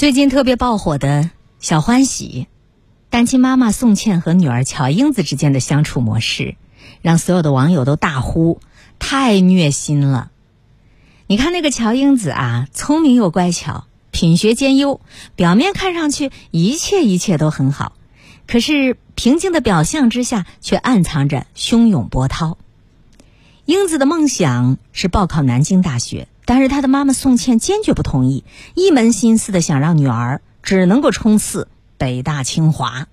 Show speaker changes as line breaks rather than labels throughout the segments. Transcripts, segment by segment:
最近特别爆火的小欢喜，单亲妈妈宋茜和女儿乔英子之间的相处模式，让所有的网友都大呼太虐心了。你看那个乔英子啊，聪明又乖巧，品学兼优，表面看上去一切一切都很好，可是平静的表象之下却暗藏着汹涌波涛。英子的梦想是报考南京大学。但是他的妈妈宋茜坚决不同意，一门心思的想让女儿只能够冲刺北大清华。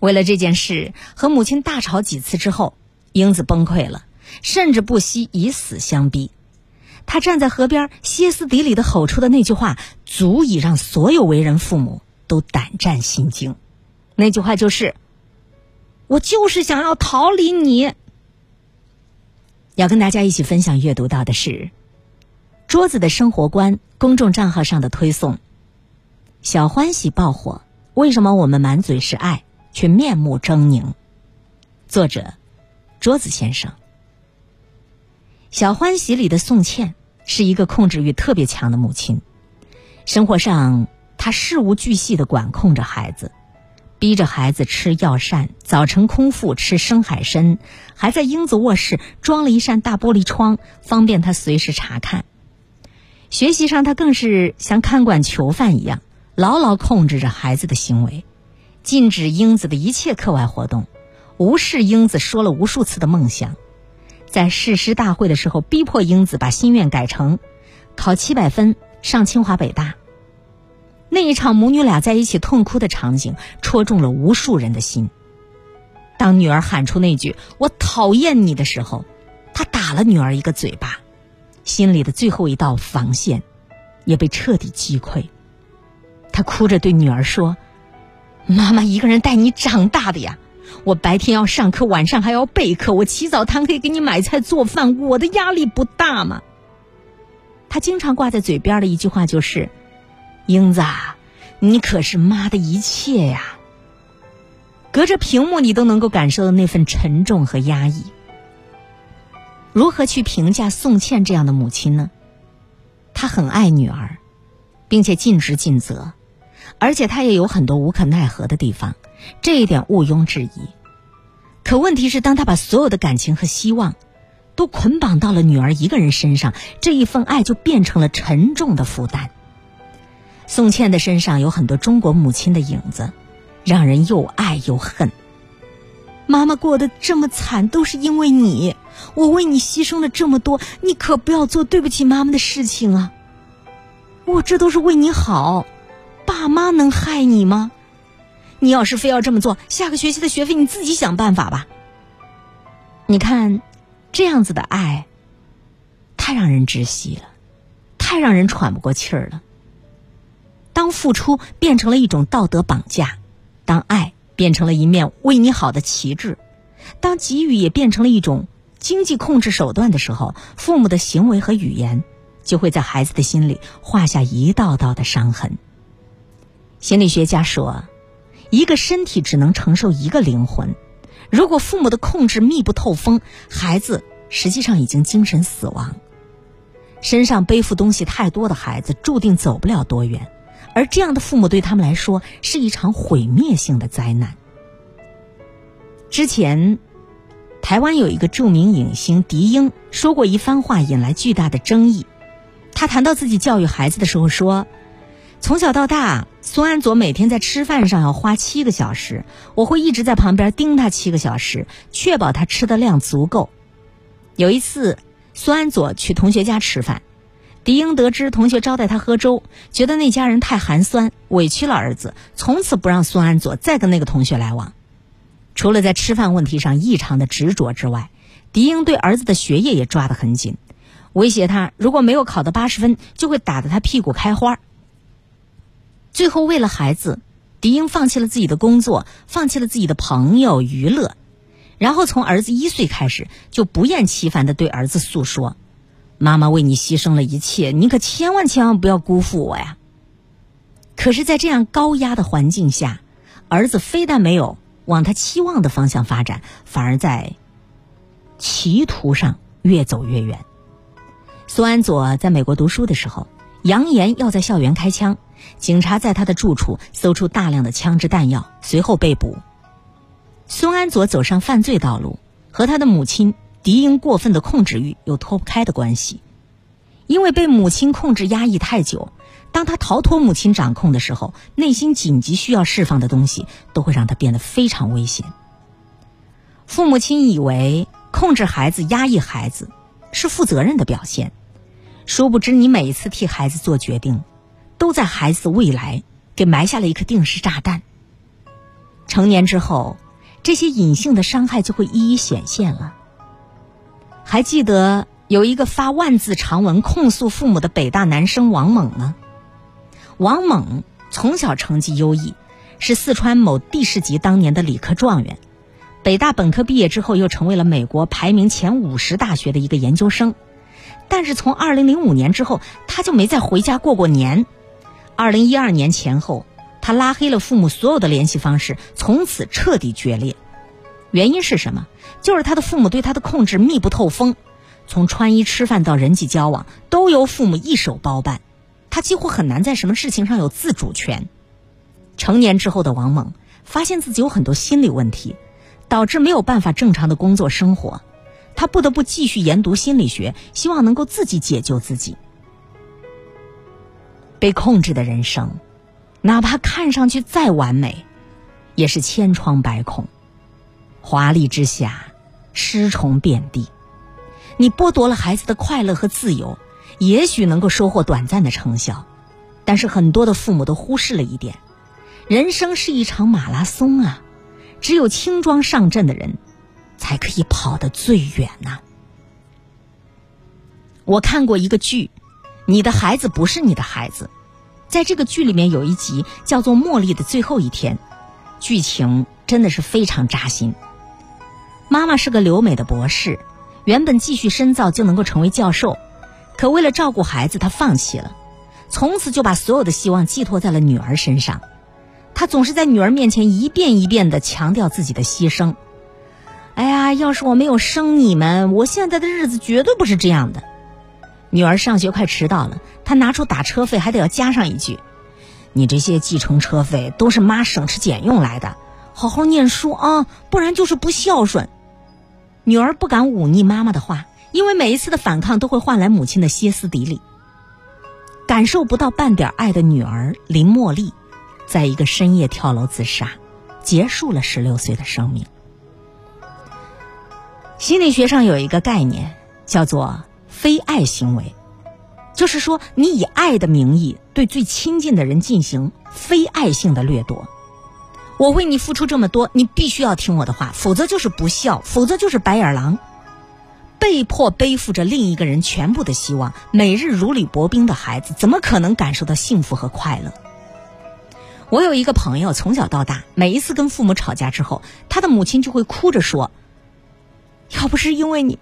为了这件事，和母亲大吵几次之后，英子崩溃了，甚至不惜以死相逼。他站在河边歇斯底里的吼出的那句话，足以让所有为人父母都胆战心惊。那句话就是：“我就是想要逃离你。”要跟大家一起分享阅读到的是。桌子的生活观公众账号上的推送，小欢喜爆火。为什么我们满嘴是爱，却面目狰狞？作者：桌子先生。小欢喜里的宋茜是一个控制欲特别强的母亲，生活上她事无巨细的管控着孩子，逼着孩子吃药膳，早晨空腹吃生海参，还在英子卧室装了一扇大玻璃窗，方便他随时查看。学习上，他更是像看管囚犯一样，牢牢控制着孩子的行为，禁止英子的一切课外活动，无视英子说了无数次的梦想，在誓师大会的时候，逼迫英子把心愿改成考七百分上清华北大。那一场母女俩在一起痛哭的场景，戳中了无数人的心。当女儿喊出那句“我讨厌你”的时候，他打了女儿一个嘴巴。心里的最后一道防线，也被彻底击溃。他哭着对女儿说：“妈妈一个人带你长大的呀，我白天要上课，晚上还要备课，我起早贪黑给你买菜做饭，我的压力不大吗？”他经常挂在嘴边的一句话就是：“英子，你可是妈的一切呀。”隔着屏幕，你都能够感受到那份沉重和压抑。如何去评价宋茜这样的母亲呢？她很爱女儿，并且尽职尽责，而且她也有很多无可奈何的地方，这一点毋庸置疑。可问题是，当她把所有的感情和希望都捆绑到了女儿一个人身上，这一份爱就变成了沉重的负担。宋茜的身上有很多中国母亲的影子，让人又爱又恨。妈妈过得这么惨，都是因为你。我为你牺牲了这么多，你可不要做对不起妈妈的事情啊！我这都是为你好，爸妈能害你吗？你要是非要这么做，下个学期的学费你自己想办法吧。你看，这样子的爱，太让人窒息了，太让人喘不过气儿了。当付出变成了一种道德绑架，当爱。变成了一面为你好的旗帜，当给予也变成了一种经济控制手段的时候，父母的行为和语言就会在孩子的心里画下一道道的伤痕。心理学家说，一个身体只能承受一个灵魂，如果父母的控制密不透风，孩子实际上已经精神死亡。身上背负东西太多的孩子，注定走不了多远。而这样的父母对他们来说是一场毁灭性的灾难。之前，台湾有一个著名影星狄英说过一番话，引来巨大的争议。他谈到自己教育孩子的时候说：“从小到大，孙安佐每天在吃饭上要花七个小时，我会一直在旁边盯他七个小时，确保他吃的量足够。”有一次，孙安佐去同学家吃饭。狄英得知同学招待他喝粥，觉得那家人太寒酸，委屈了儿子，从此不让孙安佐再跟那个同学来往。除了在吃饭问题上异常的执着之外，狄英对儿子的学业也抓得很紧，威胁他如果没有考到八十分，就会打得他屁股开花。最后，为了孩子，狄英放弃了自己的工作，放弃了自己的朋友娱乐，然后从儿子一岁开始，就不厌其烦地对儿子诉说。妈妈为你牺牲了一切，你可千万千万不要辜负我呀！可是，在这样高压的环境下，儿子非但没有往他期望的方向发展，反而在歧途上越走越远。苏安佐在美国读书的时候，扬言要在校园开枪，警察在他的住处搜出大量的枪支弹药，随后被捕。孙安佐走上犯罪道路，和他的母亲狄英过分的控制欲有脱不开的关系。因为被母亲控制压抑太久，当他逃脱母亲掌控的时候，内心紧急需要释放的东西都会让他变得非常危险。父母亲以为控制孩子、压抑孩子是负责任的表现，殊不知你每一次替孩子做决定，都在孩子的未来给埋下了一颗定时炸弹。成年之后，这些隐性的伤害就会一一显现了。还记得？有一个发万字长文控诉父母的北大男生王猛呢。王猛从小成绩优异，是四川某地市级当年的理科状元。北大本科毕业之后，又成为了美国排名前五十大学的一个研究生。但是从二零零五年之后，他就没再回家过过年。二零一二年前后，他拉黑了父母所有的联系方式，从此彻底决裂。原因是什么？就是他的父母对他的控制密不透风。从穿衣吃饭到人际交往，都由父母一手包办，他几乎很难在什么事情上有自主权。成年之后的王猛发现自己有很多心理问题，导致没有办法正常的工作生活，他不得不继续研读心理学，希望能够自己解救自己。被控制的人生，哪怕看上去再完美，也是千疮百孔，华丽之下，尸虫遍地。你剥夺了孩子的快乐和自由，也许能够收获短暂的成效，但是很多的父母都忽视了一点：人生是一场马拉松啊，只有轻装上阵的人，才可以跑得最远呐。我看过一个剧，《你的孩子不是你的孩子》，在这个剧里面有一集叫做《茉莉的最后一天》，剧情真的是非常扎心。妈妈是个留美的博士。原本继续深造就能够成为教授，可为了照顾孩子，他放弃了，从此就把所有的希望寄托在了女儿身上。他总是在女儿面前一遍一遍的强调自己的牺牲。哎呀，要是我没有生你们，我现在的日子绝对不是这样的。女儿上学快迟到了，他拿出打车费，还得要加上一句：“你这些计程车费都是妈省吃俭用来的，好好念书啊，不然就是不孝顺。”女儿不敢忤逆妈妈的话，因为每一次的反抗都会换来母亲的歇斯底里。感受不到半点爱的女儿林茉莉，在一个深夜跳楼自杀，结束了十六岁的生命。心理学上有一个概念叫做“非爱行为”，就是说你以爱的名义对最亲近的人进行非爱性的掠夺。我为你付出这么多，你必须要听我的话，否则就是不孝，否则就是白眼狼。被迫背负着另一个人全部的希望，每日如履薄冰的孩子，怎么可能感受到幸福和快乐？我有一个朋友，从小到大，每一次跟父母吵架之后，他的母亲就会哭着说：“要不是因为你，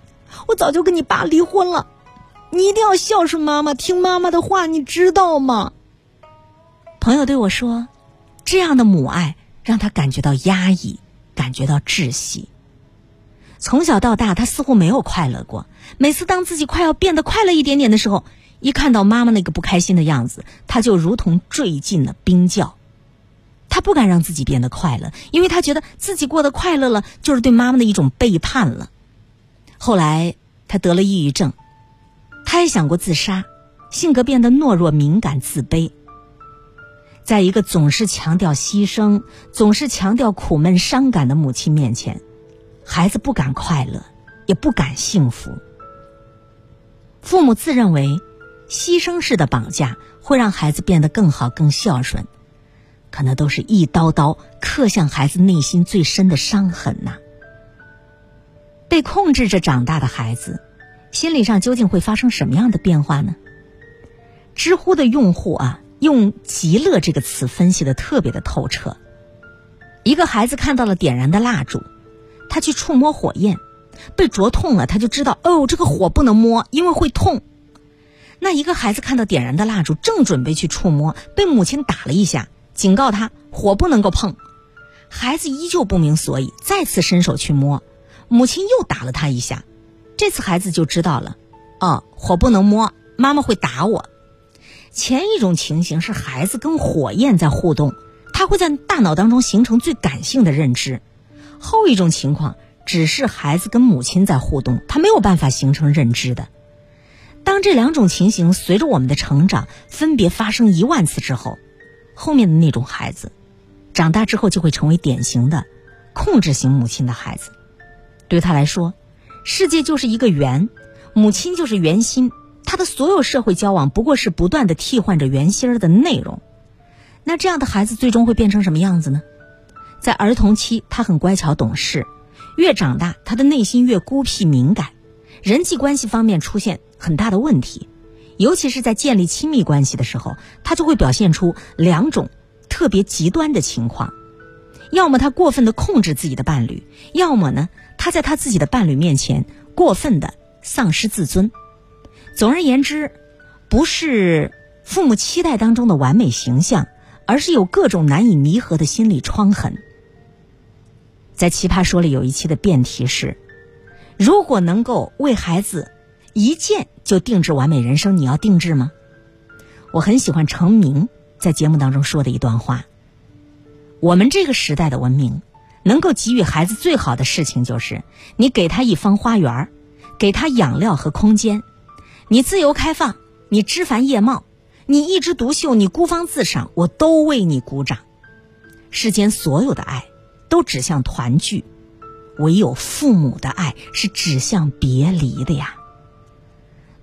我早就跟你爸离婚了。你一定要孝顺妈妈，听妈妈的话，你知道吗？”朋友对我说：“这样的母爱。”让他感觉到压抑，感觉到窒息。从小到大，他似乎没有快乐过。每次当自己快要变得快乐一点点的时候，一看到妈妈那个不开心的样子，他就如同坠进了冰窖。他不敢让自己变得快乐，因为他觉得自己过得快乐了，就是对妈妈的一种背叛了。后来，他得了抑郁症，他也想过自杀，性格变得懦弱、敏感、自卑。在一个总是强调牺牲、总是强调苦闷、伤感的母亲面前，孩子不敢快乐，也不敢幸福。父母自认为，牺牲式的绑架会让孩子变得更好、更孝顺，可那都是一刀刀刻向孩子内心最深的伤痕呐。被控制着长大的孩子，心理上究竟会发生什么样的变化呢？知乎的用户啊。用“极乐”这个词分析的特别的透彻。一个孩子看到了点燃的蜡烛，他去触摸火焰，被灼痛了，他就知道哦，这个火不能摸，因为会痛。那一个孩子看到点燃的蜡烛，正准备去触摸，被母亲打了一下，警告他火不能够碰。孩子依旧不明所以，再次伸手去摸，母亲又打了他一下。这次孩子就知道了，哦，火不能摸，妈妈会打我。前一种情形是孩子跟火焰在互动，他会在大脑当中形成最感性的认知；后一种情况只是孩子跟母亲在互动，他没有办法形成认知的。当这两种情形随着我们的成长分别发生一万次之后，后面的那种孩子，长大之后就会成为典型的控制型母亲的孩子。对他来说，世界就是一个圆，母亲就是圆心。他的所有社会交往不过是不断的替换着圆心儿的内容。那这样的孩子最终会变成什么样子呢？在儿童期，他很乖巧懂事；越长大，他的内心越孤僻敏感，人际关系方面出现很大的问题。尤其是在建立亲密关系的时候，他就会表现出两种特别极端的情况：要么他过分的控制自己的伴侣，要么呢他在他自己的伴侣面前过分的丧失自尊。总而言之，不是父母期待当中的完美形象，而是有各种难以弥合的心理创痕。在《奇葩说》里有一期的辩题是：如果能够为孩子一见就定制完美人生，你要定制吗？我很喜欢程明在节目当中说的一段话：我们这个时代的文明，能够给予孩子最好的事情，就是你给他一方花园，给他养料和空间。你自由开放，你枝繁叶茂，你一枝独秀，你孤芳自赏，我都为你鼓掌。世间所有的爱都指向团聚，唯有父母的爱是指向别离的呀。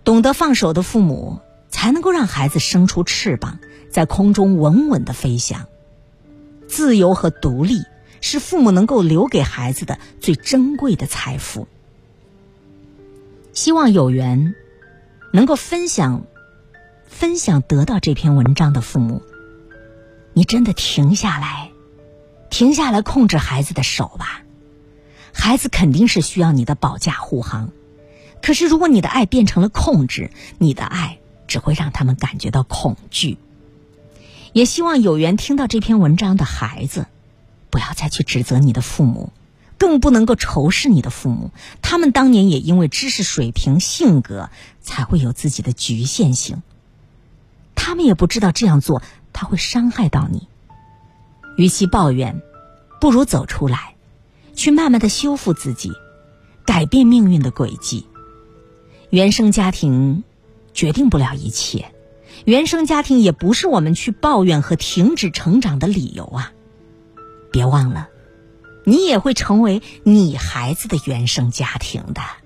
懂得放手的父母，才能够让孩子生出翅膀，在空中稳稳的飞翔。自由和独立是父母能够留给孩子的最珍贵的财富。希望有缘。能够分享、分享得到这篇文章的父母，你真的停下来，停下来控制孩子的手吧。孩子肯定是需要你的保驾护航，可是如果你的爱变成了控制，你的爱只会让他们感觉到恐惧。也希望有缘听到这篇文章的孩子，不要再去指责你的父母。更不能够仇视你的父母，他们当年也因为知识水平、性格，才会有自己的局限性。他们也不知道这样做他会伤害到你。与其抱怨，不如走出来，去慢慢的修复自己，改变命运的轨迹。原生家庭决定不了一切，原生家庭也不是我们去抱怨和停止成长的理由啊！别忘了。你也会成为你孩子的原生家庭的。